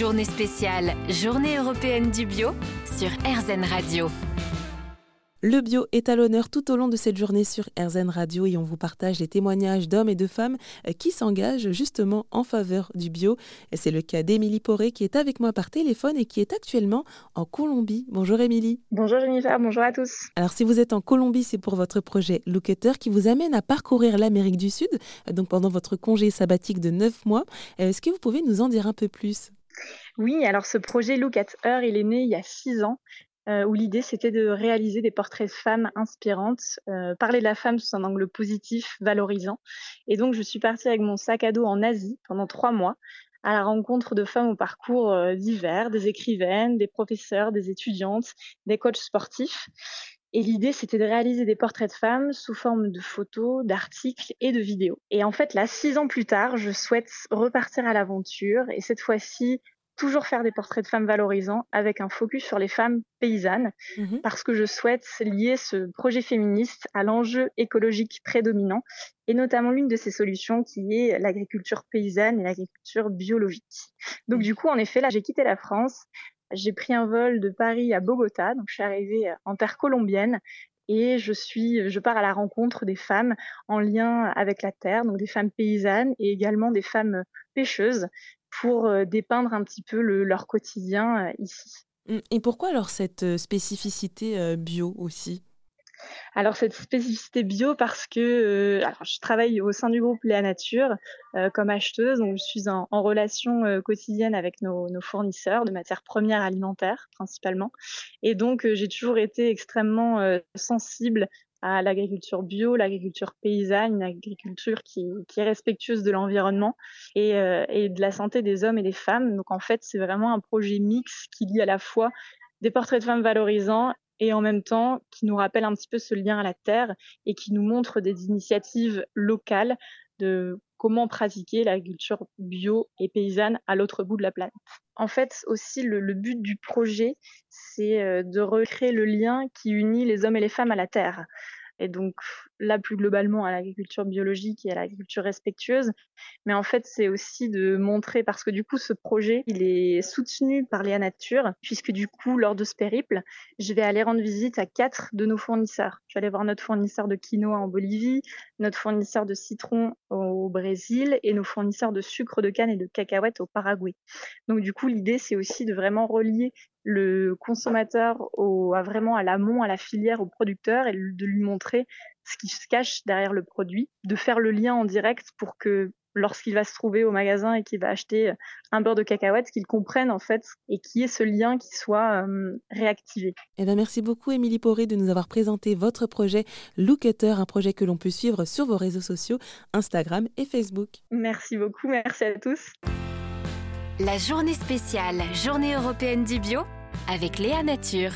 Journée spéciale, Journée européenne du bio sur RZN Radio. Le bio est à l'honneur tout au long de cette journée sur RZN Radio et on vous partage les témoignages d'hommes et de femmes euh, qui s'engagent justement en faveur du bio. C'est le cas d'Émilie Poré qui est avec moi par téléphone et qui est actuellement en Colombie. Bonjour Émilie. Bonjour Jennifer, bonjour à tous. Alors si vous êtes en Colombie, c'est pour votre projet Looketer qui vous amène à parcourir l'Amérique du Sud, euh, donc pendant votre congé sabbatique de 9 mois. Euh, est-ce que vous pouvez nous en dire un peu plus? Oui, alors ce projet Look at Her, il est né il y a six ans. Euh, où l'idée c'était de réaliser des portraits de femmes inspirantes, euh, parler de la femme sous un angle positif, valorisant. Et donc je suis partie avec mon sac à dos en Asie pendant trois mois à la rencontre de femmes au parcours euh, divers, des écrivaines, des professeurs, des étudiantes, des coachs sportifs. Et l'idée, c'était de réaliser des portraits de femmes sous forme de photos, d'articles et de vidéos. Et en fait, là, six ans plus tard, je souhaite repartir à l'aventure et cette fois-ci toujours faire des portraits de femmes valorisants avec un focus sur les femmes paysannes mmh parce que je souhaite lier ce projet féministe à l'enjeu écologique prédominant et notamment l'une de ces solutions qui est l'agriculture paysanne et l'agriculture biologique. Donc mmh. du coup, en effet, là, j'ai quitté la France. J'ai pris un vol de Paris à Bogota, donc je suis arrivée en terre colombienne et je suis, je pars à la rencontre des femmes en lien avec la terre, donc des femmes paysannes et également des femmes pêcheuses pour euh, dépeindre un petit peu leur quotidien euh, ici. Mmh. Et pourquoi alors cette euh, spécificité bio aussi? Alors cette spécificité bio parce que alors je travaille au sein du groupe Léa Nature comme acheteuse, donc je suis en, relation quotidienne avec nos, nos, fournisseurs de matières premières alimentaires principalement, et donc j'ai toujours été extrêmement sensible à l'agriculture bio, l'agriculture paysanne, une agriculture qui, qui est respectueuse de l'environnement et, euh, et, de la santé des hommes et des femmes. Donc en fait, c'est vraiment un projet mix qui lie à la fois des portraits de femmes valorisants et en même temps qui nous rappelle un petit peu ce lien à la terre et qui nous montre des initiatives locales de comment pratiquer l'agriculture bio et paysanne à l'autre bout de la planète. En fait, aussi, le, le but du projet, c'est euh, de recréer le lien qui unit les hommes et les femmes à la terre et donc là plus globalement à l'agriculture biologique et à l'agriculture respectueuse. Mais en fait, c'est aussi de montrer, parce que du coup, ce projet, il est soutenu par Léa Nature, puisque du coup, lors de ce périple, je vais aller rendre visite à quatre de nos fournisseurs. Je vais aller voir notre fournisseur de quinoa en Bolivie, notre fournisseur de citron au Brésil et nos fournisseurs de sucre de canne et de cacahuètes au Paraguay. Donc du coup, l'idée, c'est aussi de vraiment relier le consommateur à vraiment à l'amont, à la filière, au producteur et de lui montrer ce qui se cache derrière le produit, de faire le lien en direct pour que lorsqu'il va se trouver au magasin et qu'il va acheter un beurre de cacahuète, qu'il comprenne en fait et qu'il y ait ce lien qui soit euh, réactivé. Eh bien, merci beaucoup Émilie Poré de nous avoir présenté votre projet Looketer, un projet que l'on peut suivre sur vos réseaux sociaux, Instagram et Facebook. Merci beaucoup, merci à tous. La journée spéciale, journée européenne du bio avec Léa Nature.